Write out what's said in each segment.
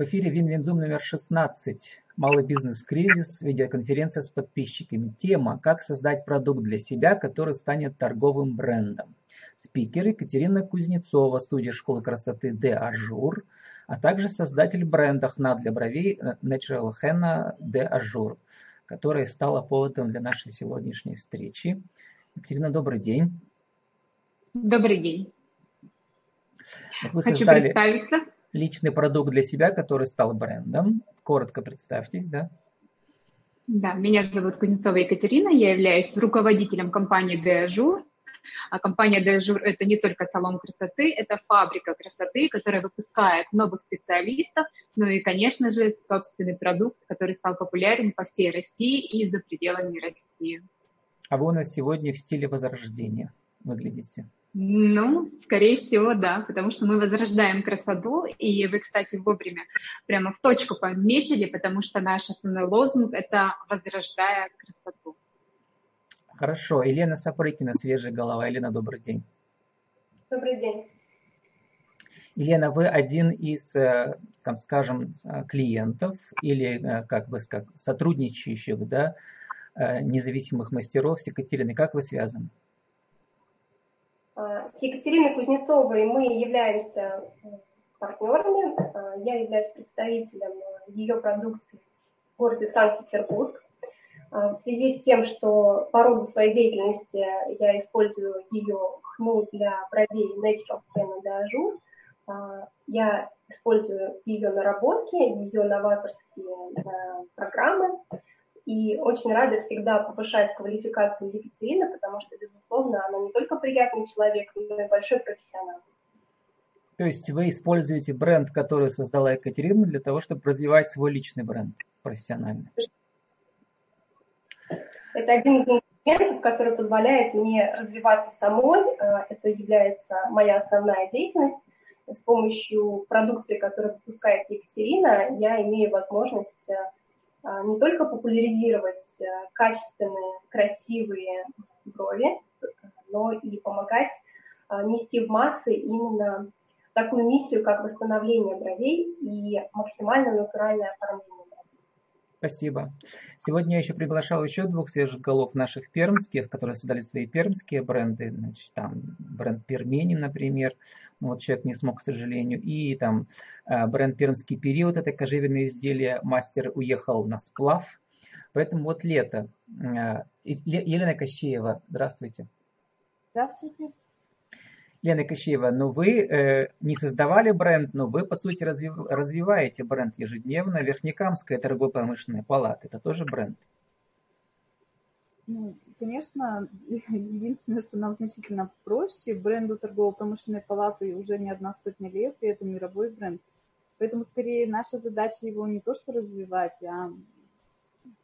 В эфире Win-Win Zoom номер 16. Малый бизнес-кризис. Видеоконференция с подписчиками. Тема «Как создать продукт для себя, который станет торговым брендом». Спикер Екатерина Кузнецова, студия школы красоты Де Ажур, а также создатель бренда «Хна для бровей» Natural Henna Де Ажур, которая стала поводом для нашей сегодняшней встречи. Екатерина, добрый день. Добрый день. Вот Хочу представиться. Личный продукт для себя, который стал брендом. Коротко представьтесь, да? Да, меня зовут Кузнецова Екатерина, я являюсь руководителем компании Дежур. А компания Дежур – это не только салон красоты, это фабрика красоты, которая выпускает новых специалистов, ну и, конечно же, собственный продукт, который стал популярен по всей России и за пределами России. А вы у нас сегодня в стиле возрождения выглядите. Ну, скорее всего, да, потому что мы возрождаем красоту, и вы, кстати, вовремя прямо в точку пометили, потому что наш основной лозунг – это «возрождая красоту». Хорошо. Елена Сапрыкина, «Свежая голова». Елена, добрый день. Добрый день. Елена, вы один из, э, там, скажем, клиентов или э, как бы сказать, сотрудничающих, да, э, независимых мастеров с Екатериной. Как вы связаны? А, с Екатериной Кузнецовой мы являемся партнерами. А, я являюсь представителем ее продукции в городе Санкт-Петербург. А, в связи с тем, что по роду своей деятельности я использую ее хну для бровей Natural Henna Де Ажур, я использую ее наработки, ее новаторские программы. И очень рада всегда повышать квалификацию Екатерины, потому что, безусловно, она не только приятный человек, но и большой профессионал. То есть вы используете бренд, который создала Екатерина, для того, чтобы развивать свой личный бренд профессионально? Это один из инструментов, который позволяет мне развиваться самой. Э, это является моя основная деятельность. С помощью продукции, которую выпускает Екатерина, я имею возможность э, не только популяризировать э, качественные, красивые брови, но и помогать а, нести в массы именно такую миссию, как восстановление бровей и максимально натуральное оформление. Спасибо. Сегодня я еще приглашал еще двух свежих голов наших пермских, которые создали свои пермские бренды. Значит, там бренд Пермени, например. Ну, вот человек не смог, к сожалению. И там э, бренд Пермский период, это кожевенные изделия. Мастер уехал на сплав. Поэтому вот лето. Э, Елена Кощеева, здравствуйте. Здравствуйте. Лена Кощеева, но вы э, не создавали бренд, но вы, по сути, развив, развиваете бренд ежедневно. Верхнекамская торгово-промышленная палата – это тоже бренд? Ну, конечно, единственное, что нам значительно проще, бренду торгово-промышленной палаты уже не одна сотня лет, и это мировой бренд. Поэтому, скорее, наша задача его не то, что развивать, а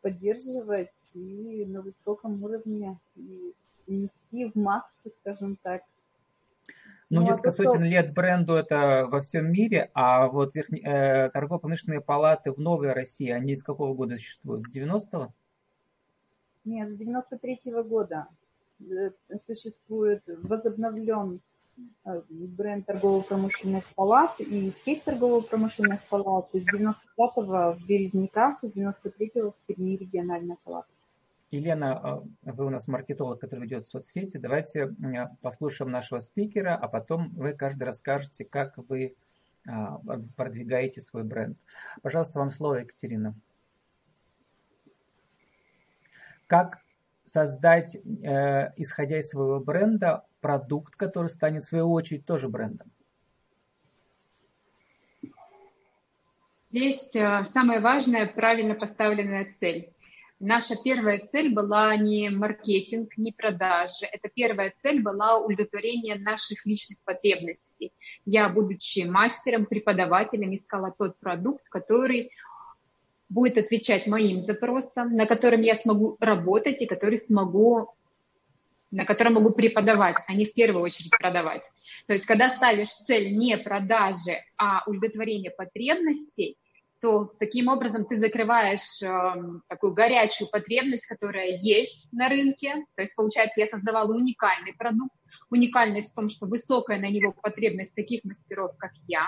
поддерживать и на высоком уровне, и нести в массы, скажем так. Ну, ну несколько сотен лет бренду это во всем мире, а вот верхне, э, торгово-промышленные палаты в Новой России, они с какого года существуют? С 90-го? Нет, с 93-го года э, существует возобновлен э, бренд торгово-промышленных палат и сеть торгово-промышленных палат. С 95-го в Березняках, с 93-го в Перми региональная палата. Елена, а, вы у нас маркетолог, который ведет соцсети. Давайте послушаем нашего спикера, а потом вы каждый расскажете, как вы а, продвигаете свой бренд. Пожалуйста, вам слово, Екатерина. Как создать, э, исходя из своего бренда, продукт, который станет в свою очередь тоже брендом? Здесь э, самое важное – правильно поставленная цель. Наша первая цель была не маркетинг, не продажи. Это первая цель была удовлетворение наших личных потребностей. Я, будучи мастером, преподавателем, искала тот продукт, который будет отвечать моим запросам, на котором я смогу работать и который смогу, на котором могу преподавать, а не в первую очередь продавать. То есть, когда ставишь цель не продажи, а удовлетворение потребностей, то таким образом ты закрываешь э, такую горячую потребность, которая есть на рынке. То есть, получается, я создавала уникальный продукт. Уникальность в том, что высокая на него потребность таких мастеров, как я.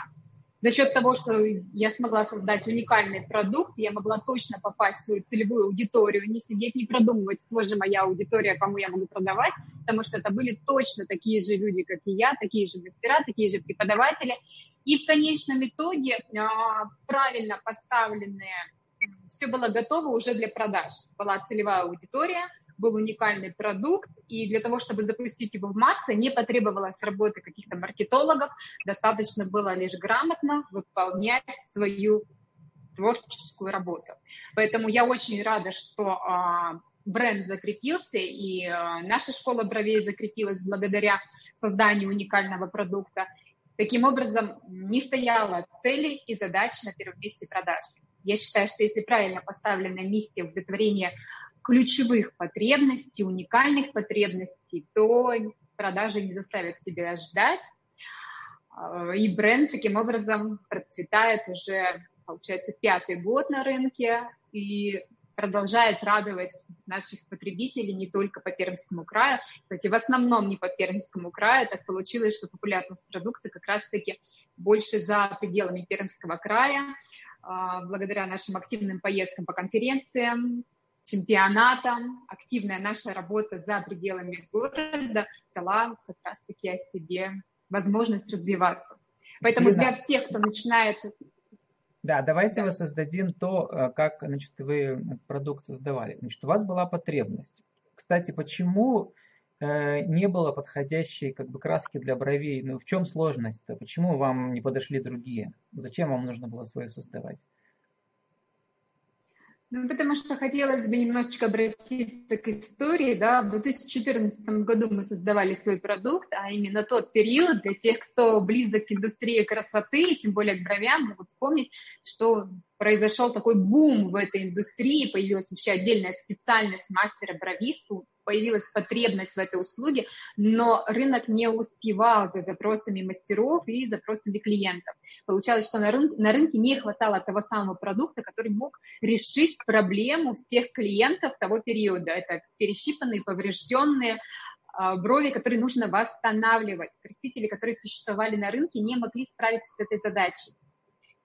За счет того, что я смогла создать уникальный продукт, я могла точно попасть в свою целевую аудиторию, не сидеть, не продумывать, кто же моя аудитория, кому я могу продавать, потому что это были точно такие же люди, как и я, такие же мастера, такие же преподаватели. И в конечном итоге а, правильно поставленные, все было готово уже для продаж. Была целевая аудитория, был уникальный продукт, и для того, чтобы запустить его в массы, не потребовалось работы каких-то маркетологов, достаточно было лишь грамотно выполнять свою творческую работу. Поэтому я очень рада, что а, бренд закрепился, и а, наша школа бровей закрепилась благодаря созданию уникального продукта. Таким образом, не стояла цели и задач на первом месте продаж. Я считаю, что если правильно поставлена миссия удовлетворения ключевых потребностей, уникальных потребностей, то продажи не заставят себя ждать. А, и бренд таким образом процветает уже, получается, пятый год на рынке и продолжает радовать наших потребителей не только по Пермскому краю. Кстати, в основном не по Пермскому краю. Так получилось, что популярность продукта как раз-таки больше за пределами Пермского края. А, благодаря нашим активным поездкам по конференциям, чемпионатом, активная наша работа за пределами города дала как раз-таки о себе возможность развиваться. Поэтому для всех, кто начинает... Да, давайте мы создадим то, э, как значит, вы продукт создавали. Значит, у вас была потребность. Кстати, почему э, не было подходящей как бы краски для бровей? Ну, в чем сложность-то? Почему вам не подошли другие? Зачем вам нужно было свое создавать? Ну, потому что хотелось бы немножечко обратиться к истории. Да? В 2014 году мы создавали свой продукт, а именно тот период для тех, кто близок к индустрии красоты, тем более к бровям, могут вспомнить, что произошел такой бум в этой индустрии, появилась вообще отдельная специальность мастера-бровиста, появилась потребность в этой услуге, но рынок не успевал за запросами мастеров и запросами клиентов. Получалось, что на, рын- на рынке не хватало того самого продукта, который мог решить проблему всех клиентов того периода. Это перещипанные, поврежденные, а, брови, которые нужно восстанавливать. Красители, которые существовали на рынке, не могли справиться с этой задачей.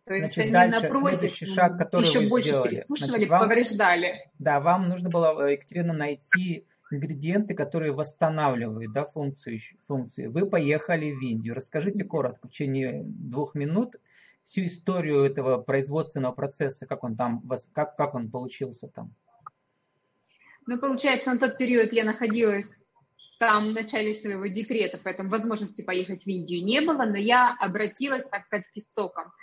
То есть Значит, они дальше, напротив шаг, который еще больше сделали. пересушивали, Значит, вам, повреждали. Да, вам нужно было, э, Екатерина, найти ингредиенты, которые восстанавливают да, функцию, функции. Вы поехали в Индию. Расскажите коротко, в течение двух минут, всю историю этого производственного процесса, как он там, как, как он получился там. Ну, получается, на тот период я находилась в начале своего декрета, поэтому возможности поехать в Индию не было, но я обратилась, так сказать, к истокам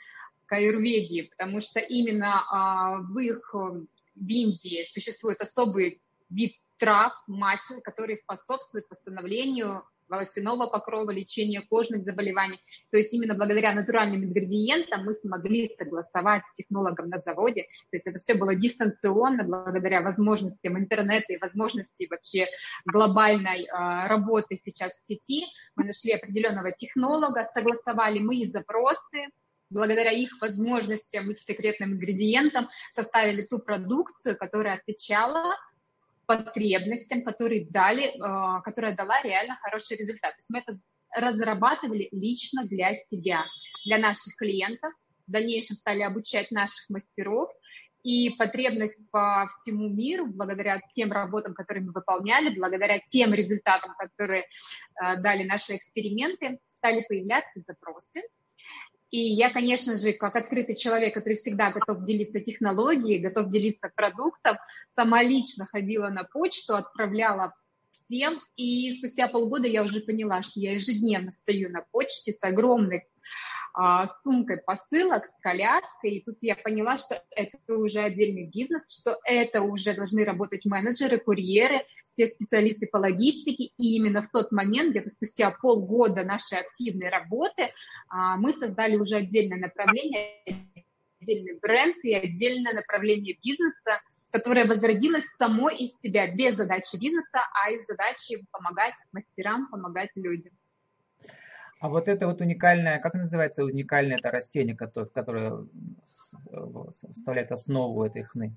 к аюрведии, потому что именно а, в их в Индии существует особый вид трав, масел, которые способствуют восстановлению волосяного покрова, лечению кожных заболеваний. То есть именно благодаря натуральным ингредиентам мы смогли согласовать с технологом на заводе. То есть это все было дистанционно, благодаря возможностям интернета и возможности вообще глобальной э, работы сейчас в сети. Мы нашли определенного технолога, согласовали мои запросы, благодаря их возможностям, их секретным ингредиентам составили ту продукцию, которая отвечала потребностям, которые дали, а, которая дала реально хороший результат. То есть мы это разрабатывали лично для себя, для наших клиентов, в дальнейшем стали обучать наших мастеров, и потребность по всему миру, благодаря тем работам, которые мы выполняли, благодаря тем результатам, которые э, дали наши эксперименты, стали появляться запросы, и я, конечно же, как открытый человек, который всегда готов делиться технологией, готов делиться продуктом, сама лично ходила на почту, отправляла всем, и спустя полгода я уже поняла, что я ежедневно стою на почте с огромной а, сумкой посылок, с коляской, и тут я поняла, что это уже отдельный бизнес, что это уже должны работать менеджеры, курьеры, все специалисты по логистике, и именно в тот момент, где-то спустя полгода нашей активной работы, а, мы создали уже отдельное направление, отдельный бренд и отдельное направление бизнеса, которое возродилось само из себя, без задачи бизнеса, а из задачи помогать мастерам, помогать людям. А вот это вот уникальное, как называется уникальное это растение, которое, которое составляет основу этой хны?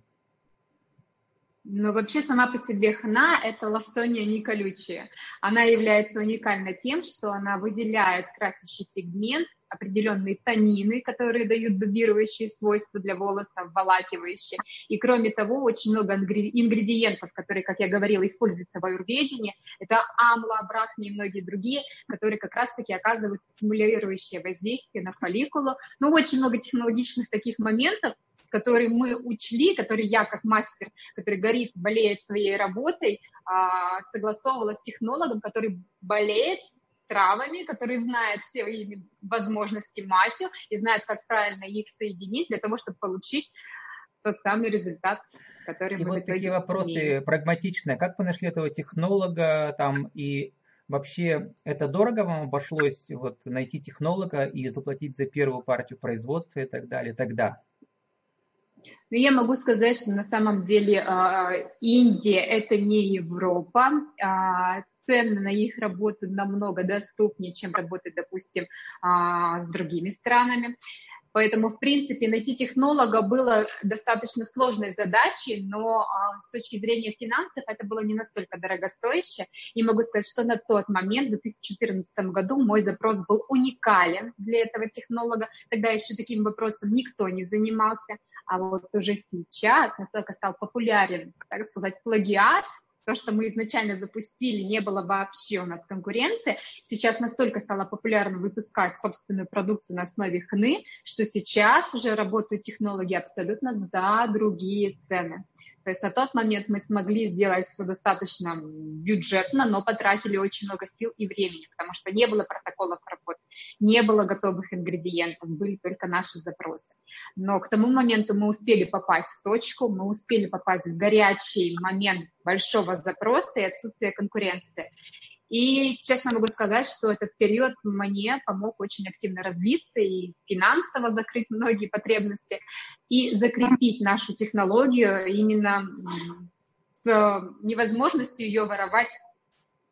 Ну, вообще сама по себе хна – это лавсония не. Она является уникальной тем, что она выделяет красящий пигмент определенные танины, которые дают дубирующие свойства для волоса, обволакивающие. И кроме того, очень много ингредиентов, которые, как я говорила, используются в аюрведении. Это амла, брахми и многие другие, которые как раз-таки оказывают стимулирующее воздействие на фолликулу. Ну, очень много технологичных таких моментов, которые мы учли, которые я как мастер, который горит, болеет своей работой, а, согласовывала с технологом, который болеет травами, который знает все возможности масел и знает, как правильно их соединить для того, чтобы получить тот самый результат, который и мы вот такие вопросы имеем. прагматичные. Как вы нашли этого технолога там и вообще это дорого вам обошлось вот найти технолога и заплатить за первую партию производства и так далее тогда? Но я могу сказать, что на самом деле а, Индия – это не Европа. А, цены на их работу намного доступнее, чем работать, допустим, а, с другими странами. Поэтому, в принципе, найти технолога было достаточно сложной задачей, но с точки зрения финансов это было не настолько дорогостояще. И могу сказать, что на тот момент, в 2014 году, мой запрос был уникален для этого технолога. Тогда еще таким вопросом никто не занимался. А вот уже сейчас настолько стал популярен, так сказать, плагиат, то, что мы изначально запустили, не было вообще у нас конкуренции. Сейчас настолько стало популярно выпускать собственную продукцию на основе хны, что сейчас уже работают технологии абсолютно за другие цены. То есть на тот момент мы смогли сделать все достаточно бюджетно, но потратили очень много сил и времени, потому что не было протоколов работы, не было готовых ингредиентов, были только наши запросы. Но к тому моменту мы успели попасть в точку, мы успели попасть в горячий момент большого запроса и отсутствия конкуренции. И честно могу сказать, что этот период мне помог очень активно развиться и финансово закрыть многие потребности и закрепить нашу технологию именно с невозможностью ее воровать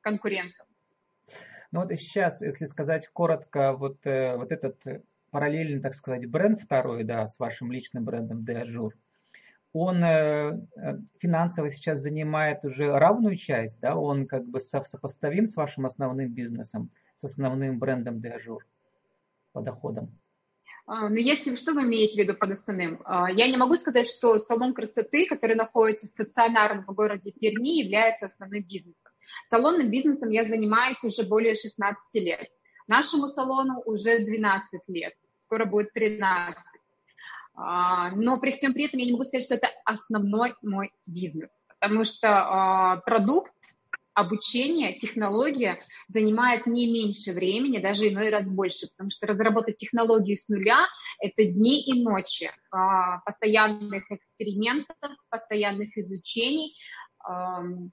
конкурентам. Ну вот сейчас, если сказать коротко, вот, э, вот этот параллельный, так сказать, бренд второй, да, с вашим личным брендом De Azure, он э, э, финансово сейчас занимает уже равную часть, да, он как бы сопоставим с вашим основным бизнесом, с основным брендом Deajour по доходам. А, ну, если что вы имеете в виду под основным? А, я не могу сказать, что салон красоты, который находится стационарно в городе Перми, является основным бизнесом. Салонным бизнесом я занимаюсь уже более 16 лет. Нашему салону уже 12 лет, скоро будет 13. А, но при всем при этом я не могу сказать, что это основной мой бизнес, потому что а, продукт, обучение, технология занимает не меньше времени, даже иной раз больше, потому что разработать технологию с нуля – это дни и ночи а, постоянных экспериментов, постоянных изучений,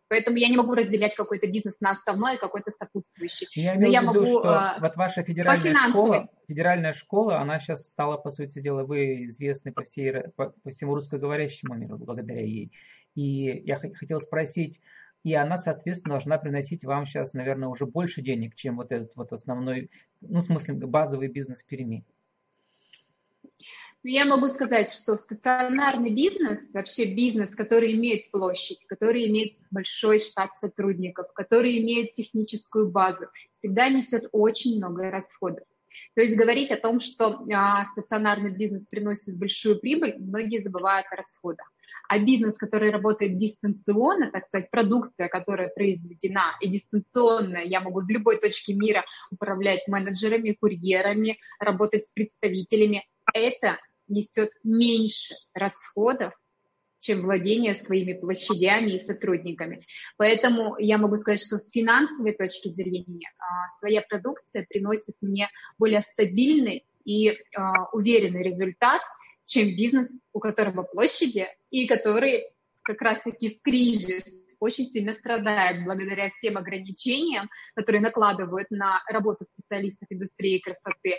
Поэтому я не могу разделять какой-то бизнес на основной и какой-то сопутствующий. Я имею я в виду, могу, что а, вот ваша федеральная школа, федеральная школа, она сейчас стала, по сути дела, вы известны по, всей, по, по всему русскоговорящему миру благодаря ей. И я хотел спросить, и она, соответственно, должна приносить вам сейчас, наверное, уже больше денег, чем вот этот вот основной, ну, в смысле, базовый бизнес в Перми. Я могу сказать, что стационарный бизнес, вообще бизнес, который имеет площадь, который имеет большой штат сотрудников, который имеет техническую базу, всегда несет очень много расходов. То есть говорить о том, что а, стационарный бизнес приносит большую прибыль, многие забывают о расходах. А бизнес, который работает дистанционно, так сказать, продукция, которая произведена и дистанционно, я могу в любой точке мира управлять менеджерами, курьерами, работать с представителями, это несет меньше расходов, чем владение своими площадями и сотрудниками. Поэтому я могу сказать, что с финансовой точки зрения а, своя продукция приносит мне более стабильный и а, уверенный результат, чем бизнес, у которого площади и который как раз-таки в кризис очень сильно страдает благодаря всем ограничениям, которые накладывают на работу специалистов индустрии красоты,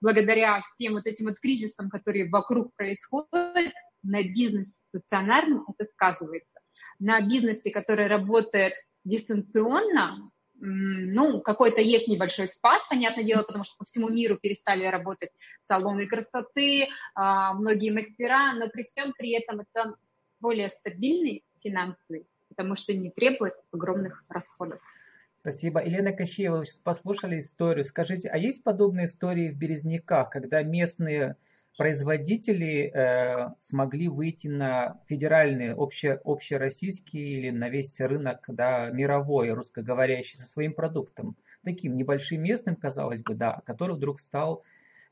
благодаря всем вот этим вот кризисам, которые вокруг происходят, на бизнесе стационарном это сказывается. На бизнесе, который работает дистанционно, ну, какой-то есть небольшой спад, понятное дело, потому что по всему миру перестали работать салоны красоты, а, многие мастера, но при всем при этом это более стабильные финансы, потому что не требует огромных расходов. Спасибо. Елена Кощеева, вы сейчас послушали историю. Скажите, а есть подобные истории в Березняках, когда местные производители э, смогли выйти на федеральный, обще, общероссийский или на весь рынок да, мировой, русскоговорящий, со своим продуктом? Таким небольшим местным, казалось бы, да, который вдруг стал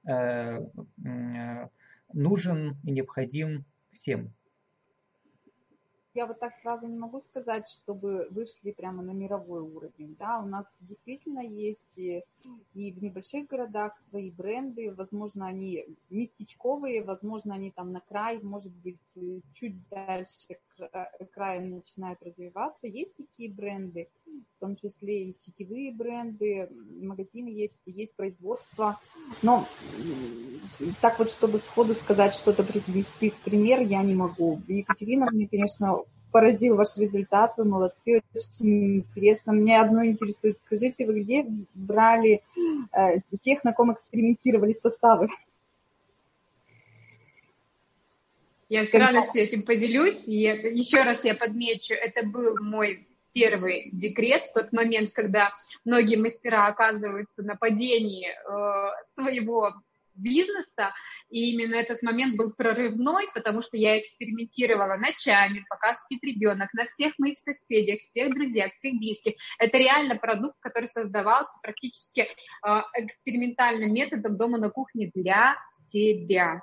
э, э, нужен и необходим всем. Я вот так сразу не могу сказать, чтобы вышли прямо на мировой уровень. Да, у нас действительно есть и, и в небольших городах свои бренды, возможно, они местечковые, возможно, они там на край, может быть, чуть дальше края начинают развиваться. Есть такие бренды, в том числе и сетевые бренды, магазины есть, есть производство. Но так вот, чтобы сходу сказать что-то, привести в пример, я не могу. Екатерина мне, конечно, поразил ваш результат, вы молодцы, очень интересно. Мне одно интересует, скажите, вы где брали э, тех, на ком экспериментировали составы? Я с радостью этим поделюсь. И еще раз я подмечу, это был мой первый декрет, тот момент, когда многие мастера оказываются на падении э, своего бизнеса, и именно этот момент был прорывной, потому что я экспериментировала ночами, пока спит ребенок, на всех моих соседях, всех друзьях, всех близких. Это реально продукт, который создавался практически э, экспериментальным методом дома на кухне для себя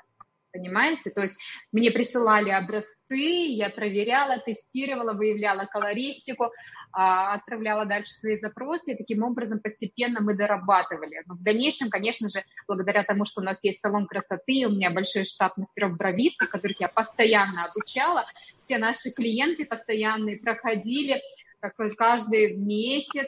понимаете? То есть мне присылали образцы, я проверяла, тестировала, выявляла колористику, а, отправляла дальше свои запросы, и таким образом постепенно мы дорабатывали. Но в дальнейшем, конечно же, благодаря тому, что у нас есть салон красоты, у меня большой штат мастеров-бровистов, которых я постоянно обучала, все наши клиенты постоянные проходили, так сказать, каждый месяц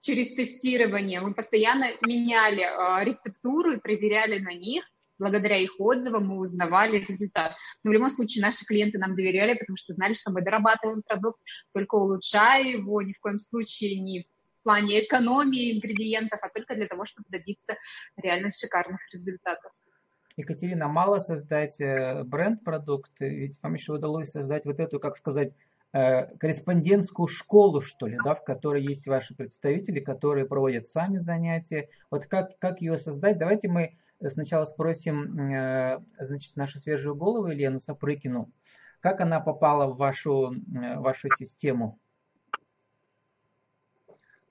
через тестирование. Мы постоянно меняли э, рецептуру и проверяли на них, благодаря их отзывам мы узнавали результат. Но в любом случае наши клиенты нам доверяли, потому что знали, что мы дорабатываем продукт, только улучшая его, ни в коем случае не в плане экономии ингредиентов, а только для того, чтобы добиться реально шикарных результатов. Екатерина, мало создать э, бренд-продукт, ведь вам еще удалось создать вот эту, как сказать, э, корреспондентскую школу, что ли, да, в которой есть ваши представители, которые проводят сами занятия. Вот как, как ее создать? Давайте мы сначала спросим э, значит, нашу свежую голову Елену Сапрыкину. Как она попала в вашу, э, вашу систему?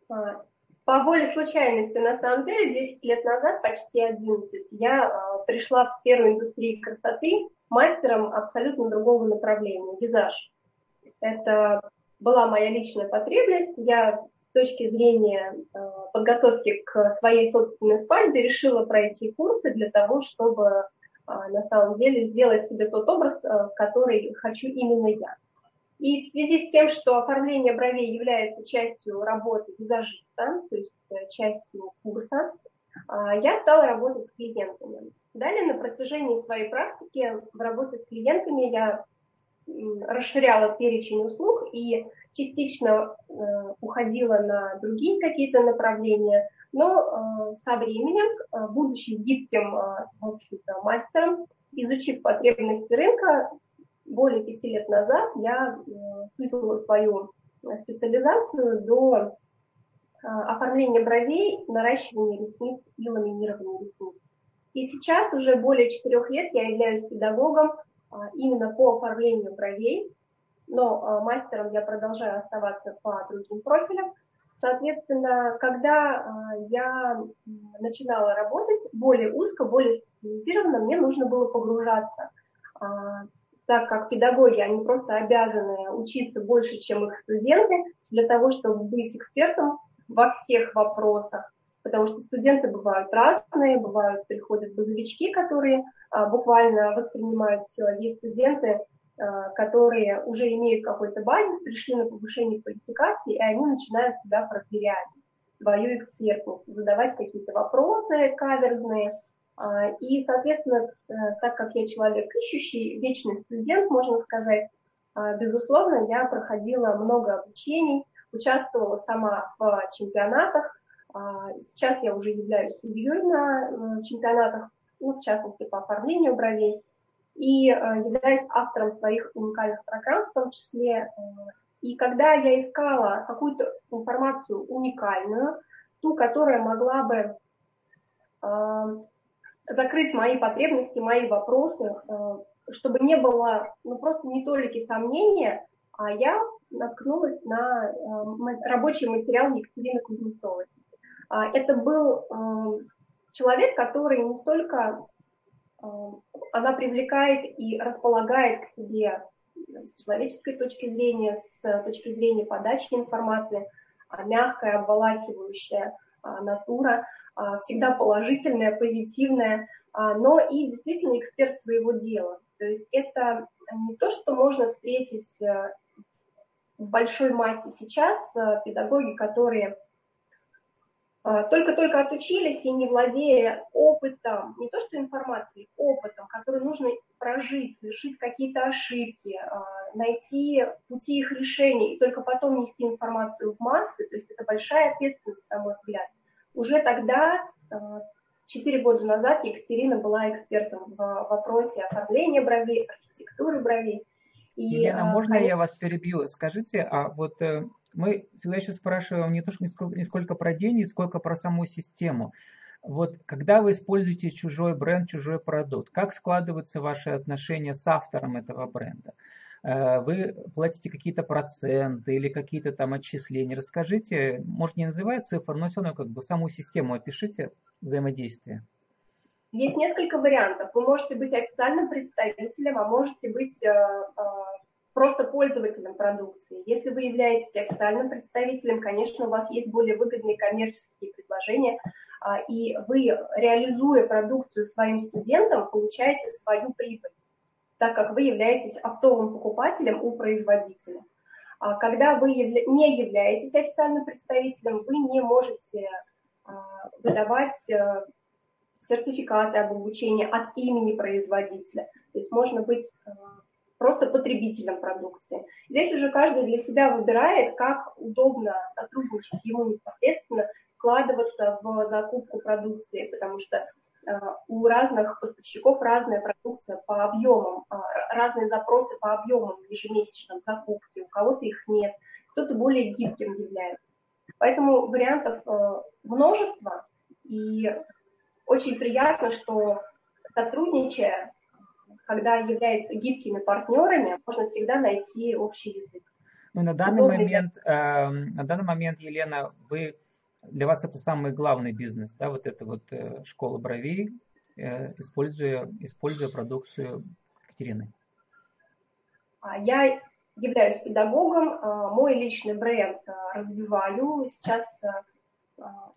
А, по воле случайности, на самом деле, 10 лет назад, почти 11, я а, пришла в сферу индустрии красоты мастером абсолютно другого направления – визаж. Это была моя личная потребность. Я с точки зрения э, подготовки к своей собственной свадьбе решила пройти курсы для того, чтобы э, на самом деле сделать себе тот образ, э, который хочу именно я. И в связи с тем, что оформление бровей является частью работы визажиста, то есть частью курса, я стала работать с клиентами. Далее на протяжении своей практики в работе с клиентами я расширяла перечень услуг и частично э, уходила на другие какие-то направления, но э, со временем, э, будучи гибким в общем-то, мастером, изучив потребности рынка, более пяти лет назад я вызвала свою специализацию до оформления бровей, наращивания ресниц и ламинирования ресниц. И сейчас уже более четырех лет я являюсь педагогом именно по оформлению бровей, но а, мастером я продолжаю оставаться по другим профилям. Соответственно, когда а, я начинала работать более узко, более специализированно, мне нужно было погружаться, так как педагоги, они просто обязаны учиться больше, чем их студенты, для того, чтобы быть экспертом во всех вопросах потому что студенты бывают разные, бывают, приходят базовички, которые а, буквально воспринимают все, есть студенты, а, которые уже имеют какой-то базис, пришли на повышение квалификации, и они начинают себя проверять, свою экспертность, задавать какие-то вопросы каверзные. А, и, соответственно, э, так как я человек ищущий, вечный студент, можно сказать, а, безусловно, я проходила много обучений, участвовала сама в чемпионатах, сейчас я уже являюсь судьей на э, чемпионатах, ну, в частности, по оформлению бровей, и э, являюсь автором своих уникальных программ, в том числе э, И когда я искала какую-то информацию уникальную, ту, которая могла бы закрыть мои потребности, мои вопросы, чтобы не было ну, просто не толики сомнения, а я наткнулась на рабочий материал Екатерины Кузнецовой. Э, это был э, человек, который не столько э, она привлекает и располагает к себе с человеческой точки зрения, с точки зрения подачи информации, а мягкая, обволакивающая а, натура, а, всегда положительная, позитивная, но и действительно эксперт своего дела. То есть это не то, что можно встретить э, в большой массе сейчас, педагоги, которые а, только-только отучились и не владея опытом, не то что информацией, опытом, который нужно прожить, совершить какие-то ошибки, а, найти пути их решения и только потом нести информацию в массы, то есть это большая ответственность, на мой взгляд. Уже тогда, а, четыре года назад, Екатерина была экспертом в вопросе оформления бровей, архитектуры бровей. И, Елена, можно конечно... я вас перебью? Скажите, а вот э, мы всегда еще спрашиваем не то, что не сколько, не сколько про деньги, сколько про саму систему. Вот когда вы используете чужой бренд, чужой продукт, как складываются ваши отношения с автором этого бренда? Э, вы платите какие-то проценты или какие-то там отчисления? Расскажите, может не называя цифр, но все равно как бы саму систему опишите взаимодействия. Есть несколько вариантов. Вы можете быть официальным представителем, а можете быть э, э, просто пользователем продукции. Если вы являетесь официальным представителем, конечно, у вас есть более выгодные коммерческие предложения, а, и вы, реализуя продукцию своим студентам, получаете свою прибыль, так как вы являетесь оптовым покупателем у производителя. А когда вы не являетесь официальным представителем, вы не можете а, выдавать э, сертификаты об обучении от имени производителя. То есть можно быть э, просто потребителем продукции. Здесь уже каждый для себя выбирает, как удобно сотрудничать ему непосредственно, вкладываться в закупку продукции, потому что э, у разных поставщиков разная продукция по объемам, э, разные запросы по объемам ежемесячным закупки, у кого-то их нет, кто-то более гибким является. Поэтому вариантов э, множество, и очень приятно, что сотрудничая, когда являются гибкими партнерами, можно всегда найти общий язык. Ну, на данный момент, э, на данный момент, Елена, вы для вас это самый главный бизнес, да, вот эта вот э, школа бровей, э, используя, используя продукцию Екатерины. А, я являюсь педагогом, а, мой личный бренд а, развиваю. Сейчас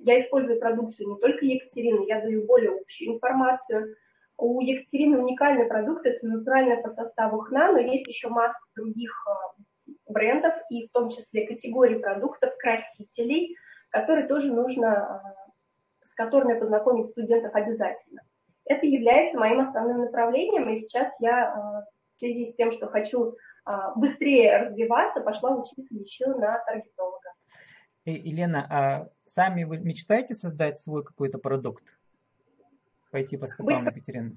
я использую продукцию не только Екатерины, я даю более общую информацию. У Екатерины уникальный продукт, это натуральное по составу хна, но есть еще масса других э, брендов и в том числе категорий продуктов, красителей, которые тоже нужно, э, с которыми познакомить студентов обязательно. Это является моим основным направлением, и сейчас я э, в связи с тем, что хочу быстрее развиваться, пошла учиться еще на таргетолога. Елена, а сами вы мечтаете создать свой какой-то продукт? Пойти по стопам Екатерины?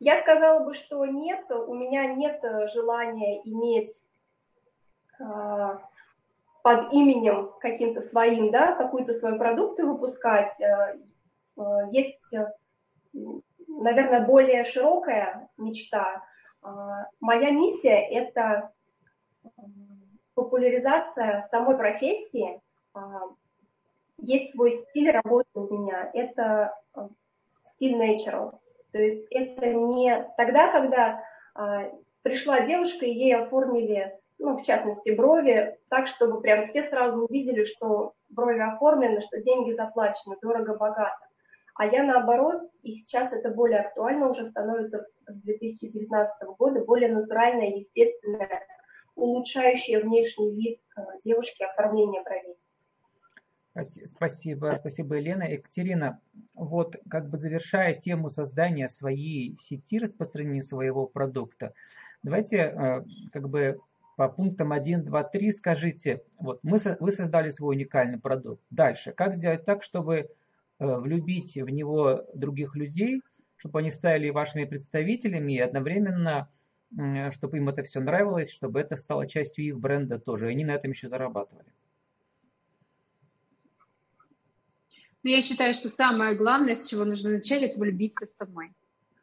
Я сказала бы, что нет, у меня нет э, желания иметь э, под именем каким-то своим, да, какую-то свою продукцию выпускать. Э, э, есть, наверное, более широкая мечта. Э, моя миссия – это популяризация самой профессии. Э, есть свой стиль работы у меня. Это стиль natural. То есть это не тогда, когда а, пришла девушка и ей оформили, ну, в частности, брови, так, чтобы прям все сразу увидели, что брови оформлены, что деньги заплачены, дорого-богато. А я наоборот, и сейчас это более актуально уже становится с 2019 года, более натуральное, естественное, улучшающее внешний вид а, девушки оформление бровей. Спасибо, спасибо, Елена. Екатерина, вот как бы завершая тему создания своей сети, распространения своего продукта, давайте э, как бы по пунктам 1, 2, 3 скажите, вот мы, вы создали свой уникальный продукт. Дальше, как сделать так, чтобы э, влюбить в него других людей, чтобы они стали вашими представителями и одновременно чтобы им это все нравилось, чтобы это стало частью их бренда тоже. И они на этом еще зарабатывали. Но я считаю, что самое главное, с чего нужно начать, это влюбиться самой.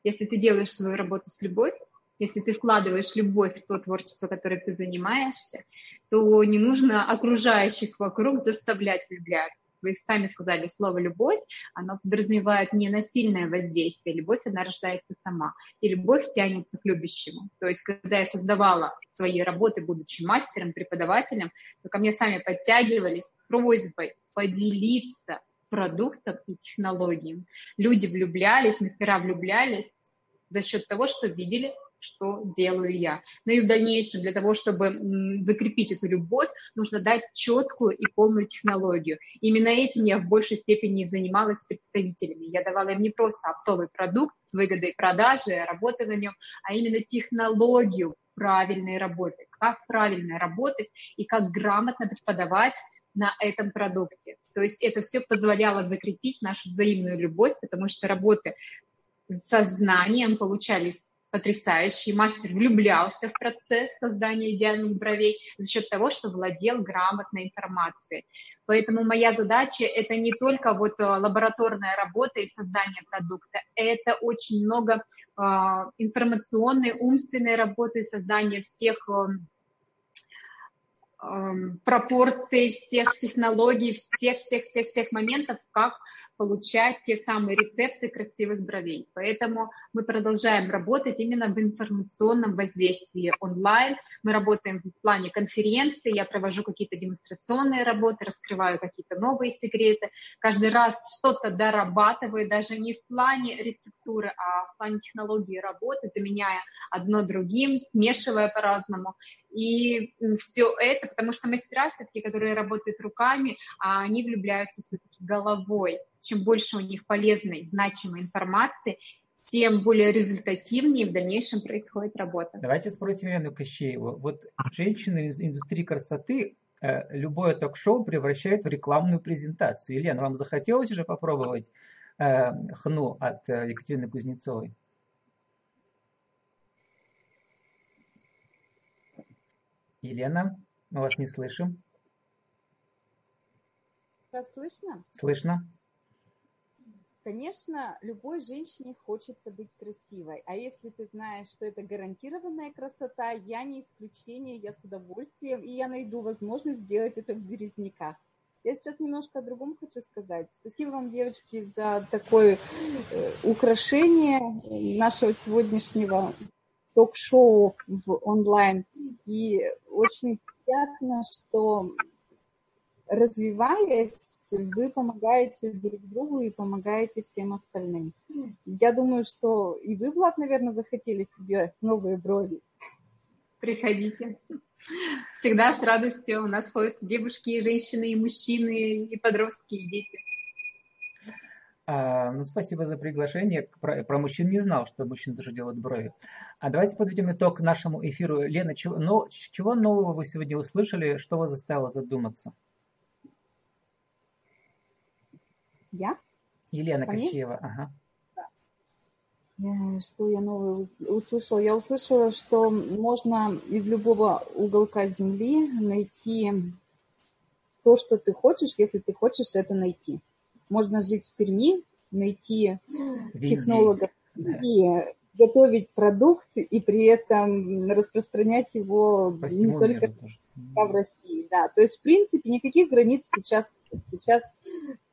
Если ты делаешь свою работу с любовью, если ты вкладываешь любовь в то творчество, которое ты занимаешься, то не нужно окружающих вокруг заставлять влюбляться. Вы сами сказали, слово «любовь», оно подразумевает не насильное воздействие. Любовь, она рождается сама. И любовь тянется к любящему. То есть, когда я создавала свои работы, будучи мастером, преподавателем, то ко мне сами подтягивались с просьбой поделиться продуктом и технологиям. Люди влюблялись, мастера влюблялись за счет того, что видели что делаю я. Ну и в дальнейшем для того, чтобы закрепить эту любовь, нужно дать четкую и полную технологию. Именно этим я в большей степени занималась с представителями. Я давала им не просто оптовый продукт с выгодой продажи, работы на нем, а именно технологию правильной работы, как правильно работать и как грамотно преподавать на этом продукте. То есть это все позволяло закрепить нашу взаимную любовь, потому что работы с сознанием получались потрясающий. Мастер влюблялся в процесс создания идеальных бровей за счет того, что владел грамотной информацией. Поэтому моя задача – это не только вот э, лабораторная работа и создание продукта, это очень много э, информационной, умственной работы, создания всех э, пропорций, всех технологий, всех-всех-всех-всех моментов, как получать те самые рецепты красивых бровей. Поэтому мы продолжаем работать именно в информационном воздействии онлайн. Мы работаем в плане конференции, я провожу какие-то демонстрационные работы, раскрываю какие-то новые секреты. Каждый раз что-то дорабатываю, даже не в плане рецептуры, а в плане технологии работы, заменяя одно другим, смешивая по-разному. И все это, потому что мастера все-таки, которые работают руками, а они влюбляются все-таки головой. Чем больше у них полезной, значимой информации, тем более результативнее в дальнейшем происходит работа. Давайте спросим Елену Кощееву. Вот женщины из индустрии красоты э, любое ток-шоу превращают в рекламную презентацию. Елена, вам захотелось уже попробовать э, хну от э, Екатерины Кузнецовой? Елена, мы вас не слышим. Вас слышно? Слышно. Конечно, любой женщине хочется быть красивой. А если ты знаешь, что это гарантированная красота, я не исключение, я с удовольствием, и я найду возможность сделать это в Березняках. Я сейчас немножко о другом хочу сказать. Спасибо вам, девочки, за такое э, украшение нашего сегодняшнего ток-шоу в онлайн. И очень приятно, что развиваясь, вы помогаете друг другу и помогаете всем остальным. Я думаю, что и вы, Влад, наверное, захотели себе новые брови. Приходите. Всегда с радостью. У нас ходят девушки, и женщины, и мужчины, и подростки, и дети. А, ну, спасибо за приглашение. Про, про мужчин не знал, что мужчины тоже делают брови. А давайте подведем итог нашему эфиру. Лена, чего, но, чего нового вы сегодня услышали? Что вас заставило задуматься? Я? Елена Понятно? Кощеева, ага. Что я новое услышала? Я услышала, что можно из любого уголка земли найти то, что ты хочешь, если ты хочешь это найти можно жить в Перми, найти технолога и готовить продукт и при этом распространять его По не только в России. Да. То есть, в принципе, никаких границ сейчас Сейчас э,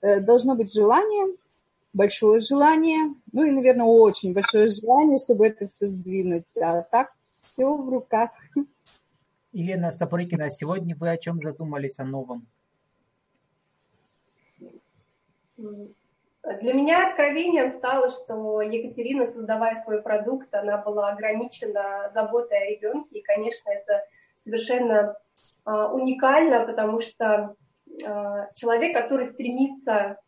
должно быть желание, большое желание, ну и, наверное, очень большое желание, чтобы это все сдвинуть. А так все в руках. Елена Сапрыкина, сегодня вы о чем задумались о новом? Для меня откровением стало, что Екатерина, создавая свой продукт, она была ограничена заботой о ребенке. И, конечно, это совершенно а, уникально, потому что человек, который стремится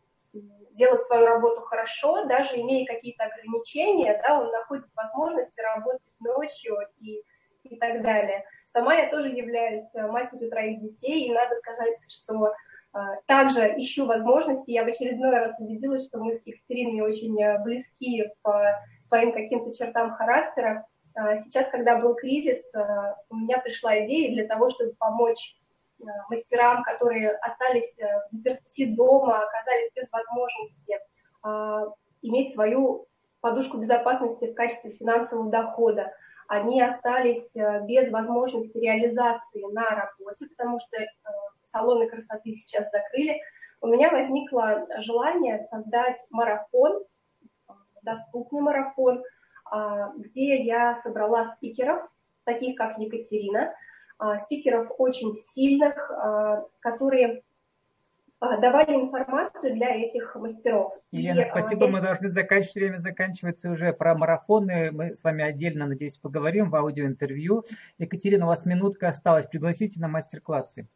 делать свою работу хорошо, даже имея какие-то ограничения, да, он находит возможности работать ночью и, и так далее. Сама я тоже являюсь матерью троих детей, и надо сказать, что а, также ищу возможности. Я в очередной раз убедилась, что мы с Екатериной очень э, близки по своим каким-то чертам характера. Сейчас, когда был кризис, у меня пришла идея для того, чтобы помочь мастерам, которые остались в заперти дома, оказались без возможности иметь свою подушку безопасности в качестве финансового дохода. Они остались без возможности реализации на работе, потому что салоны красоты сейчас закрыли, у меня возникло желание создать марафон, доступный марафон, а, где я собрала спикеров, таких как Екатерина, а, спикеров очень сильных, а, которые давали информацию для этих мастеров. Елена, и, спасибо, мы должны заканчивать, время заканчивается уже про марафоны. Мы с вами отдельно, надеюсь, поговорим в аудиоинтервью. Екатерина, у вас минутка осталась. Пригласите на мастер-классы.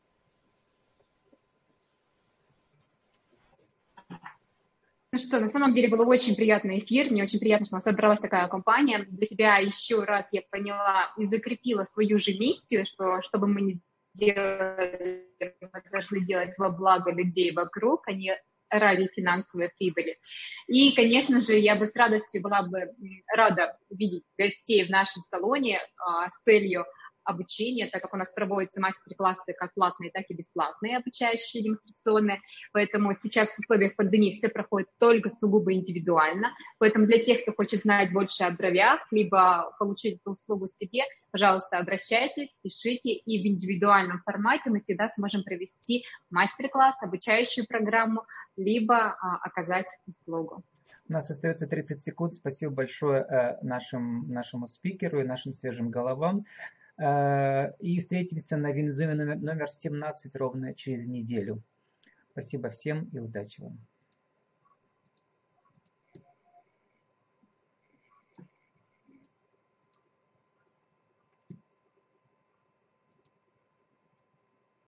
Что, на самом деле был очень приятный эфир, мне очень приятно, что у нас собралась такая компания. Для себя еще раз я поняла и закрепила свою же миссию, что чтобы мы не делали, мы должны делать во благо людей вокруг, а не ради финансовой прибыли. И, конечно же, я бы с радостью была бы рада видеть гостей в нашем салоне а, с целью обучения, так как у нас проводятся мастер-классы как платные, так и бесплатные, обучающие демонстрационные. Поэтому сейчас в условиях пандемии все проходит только сугубо индивидуально. Поэтому для тех, кто хочет знать больше о бровях, либо получить эту услугу себе, пожалуйста, обращайтесь, пишите, и в индивидуальном формате мы всегда сможем провести мастер-класс, обучающую программу, либо а, оказать услугу. У нас остается 30 секунд. Спасибо большое э, нашим, нашему спикеру и нашим свежим головам. Э, и встретимся на Винзуме номер 17 ровно через неделю. Спасибо всем и удачи вам.